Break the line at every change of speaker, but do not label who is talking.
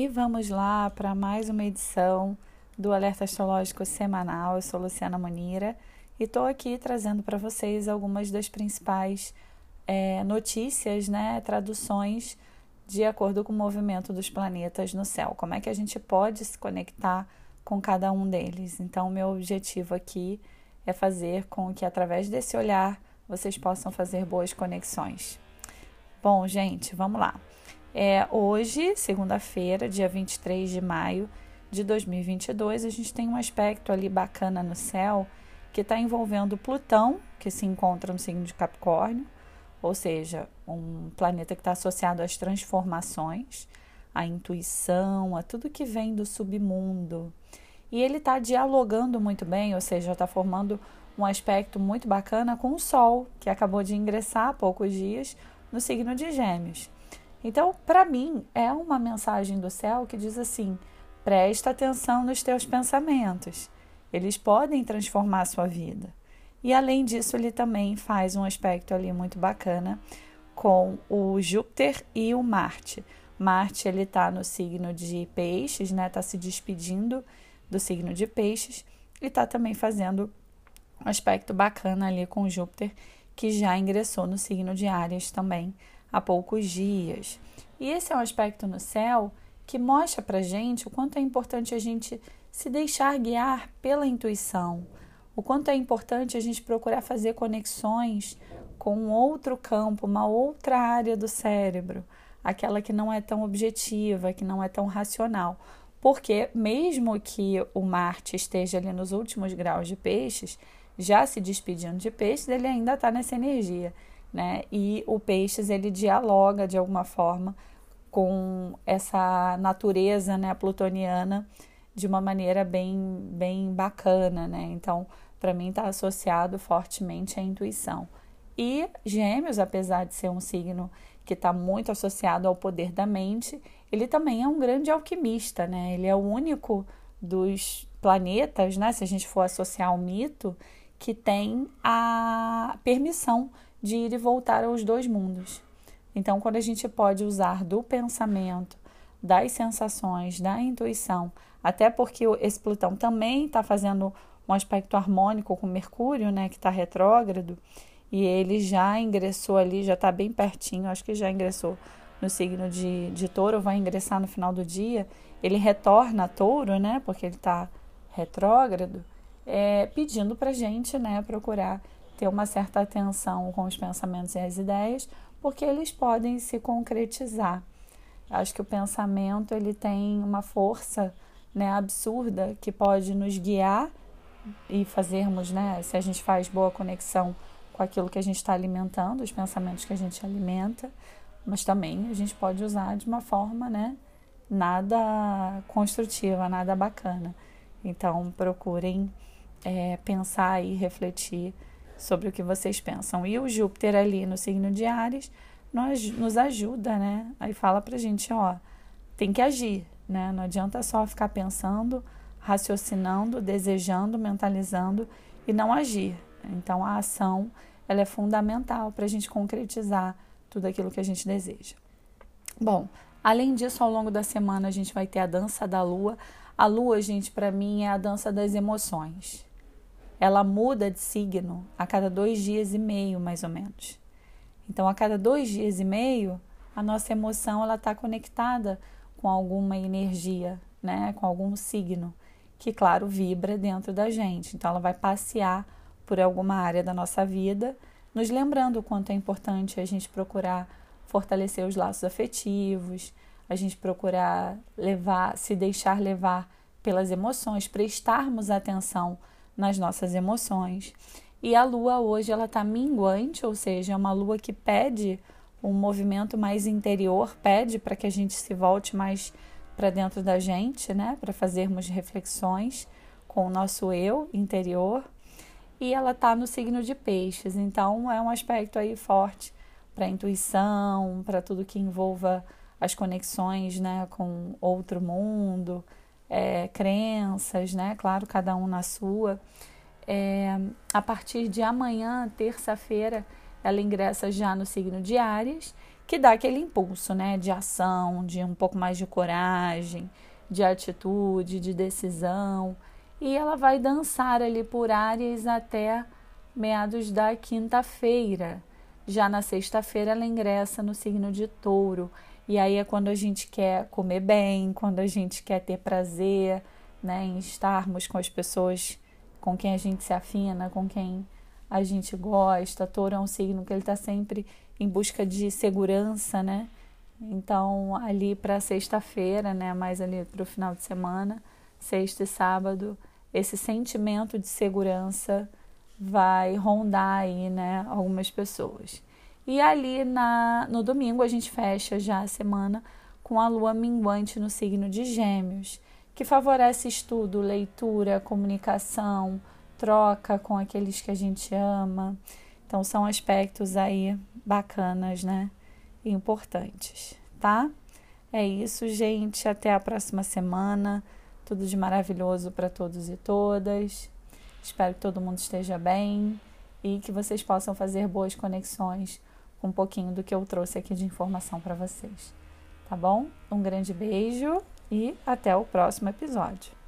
E vamos lá para mais uma edição do Alerta Astrológico Semanal. Eu sou Luciana Monira e estou aqui trazendo para vocês algumas das principais é, notícias, né, traduções de acordo com o movimento dos planetas no céu. Como é que a gente pode se conectar com cada um deles? Então, meu objetivo aqui é fazer com que através desse olhar vocês possam fazer boas conexões. Bom, gente, vamos lá. É, hoje, segunda-feira, dia 23 de maio de 2022, a gente tem um aspecto ali bacana no céu que está envolvendo Plutão, que se encontra no signo de Capricórnio, ou seja, um planeta que está associado às transformações, à intuição, a tudo que vem do submundo. E ele está dialogando muito bem, ou seja, está formando um aspecto muito bacana com o Sol, que acabou de ingressar há poucos dias no signo de Gêmeos. Então, para mim, é uma mensagem do céu que diz assim: presta atenção nos teus pensamentos, eles podem transformar a sua vida. E além disso, ele também faz um aspecto ali muito bacana com o Júpiter e o Marte. Marte ele está no signo de Peixes, né? Está se despedindo do signo de Peixes e está também fazendo um aspecto bacana ali com Júpiter, que já ingressou no signo de Áries também há poucos dias. E esse é um aspecto no céu que mostra para gente o quanto é importante a gente se deixar guiar pela intuição, o quanto é importante a gente procurar fazer conexões com outro campo, uma outra área do cérebro, aquela que não é tão objetiva, que não é tão racional. Porque, mesmo que o Marte esteja ali nos últimos graus de peixes, já se despedindo de peixes, ele ainda está nessa energia né? E o peixes ele dialoga de alguma forma com essa natureza, né, plutoniana de uma maneira bem bem bacana, né? Então, para mim está associado fortemente à intuição. E Gêmeos, apesar de ser um signo que está muito associado ao poder da mente, ele também é um grande alquimista, né? Ele é o único dos planetas, né? Se a gente for associar ao mito, que tem a permissão de ir e voltar aos dois mundos. Então, quando a gente pode usar do pensamento, das sensações, da intuição, até porque esse Plutão também está fazendo um aspecto harmônico com Mercúrio, né, que está retrógrado, e ele já ingressou ali, já está bem pertinho, acho que já ingressou no signo de, de touro, vai ingressar no final do dia. Ele retorna a touro, né, porque ele está retrógrado, é, pedindo para gente né, procurar ter uma certa atenção com os pensamentos e as ideias, porque eles podem se concretizar. Acho que o pensamento ele tem uma força né, absurda que pode nos guiar e fazermos, né, se a gente faz boa conexão com aquilo que a gente está alimentando, os pensamentos que a gente alimenta, mas também a gente pode usar de uma forma, né, nada construtiva, nada bacana. Então procurem é, pensar e refletir sobre o que vocês pensam. E o Júpiter ali no signo de Ares nós, nos ajuda, né? Aí fala pra gente, ó, tem que agir, né? Não adianta só ficar pensando, raciocinando, desejando, mentalizando e não agir. Então a ação ela é fundamental para a gente concretizar tudo aquilo que a gente deseja. Bom, além disso, ao longo da semana a gente vai ter a dança da lua. A lua, gente, para mim é a dança das emoções ela muda de signo a cada dois dias e meio, mais ou menos. Então, a cada dois dias e meio, a nossa emoção ela está conectada com alguma energia, né, com algum signo que, claro, vibra dentro da gente. Então, ela vai passear por alguma área da nossa vida, nos lembrando o quanto é importante a gente procurar fortalecer os laços afetivos, a gente procurar levar, se deixar levar pelas emoções, prestarmos atenção nas nossas emoções. E a lua hoje ela está minguante, ou seja, é uma lua que pede um movimento mais interior, pede para que a gente se volte mais para dentro da gente, né, para fazermos reflexões com o nosso eu interior. E ela está no signo de peixes, então é um aspecto aí forte para intuição, para tudo que envolva as conexões, né, com outro mundo, é, crenças, né? Claro, cada um na sua. É, a partir de amanhã, terça-feira, ela ingressa já no signo de Áries, que dá aquele impulso, né, de ação, de um pouco mais de coragem, de atitude, de decisão. E ela vai dançar ali por áreas até meados da quinta-feira. Já na sexta-feira ela ingressa no signo de Touro. E aí é quando a gente quer comer bem, quando a gente quer ter prazer, né, em estarmos com as pessoas com quem a gente se afina, com quem a gente gosta. Touro é um signo que ele está sempre em busca de segurança, né? Então, ali para sexta-feira, né, mais ali para o final de semana, sexta e sábado, esse sentimento de segurança vai rondar aí, né, algumas pessoas. E ali na, no domingo a gente fecha já a semana com a lua minguante no signo de Gêmeos, que favorece estudo, leitura, comunicação, troca com aqueles que a gente ama. Então são aspectos aí bacanas, né? E importantes, tá? É isso, gente. Até a próxima semana. Tudo de maravilhoso para todos e todas. Espero que todo mundo esteja bem e que vocês possam fazer boas conexões com um pouquinho do que eu trouxe aqui de informação para vocês. Tá bom? Um grande beijo e até o próximo episódio.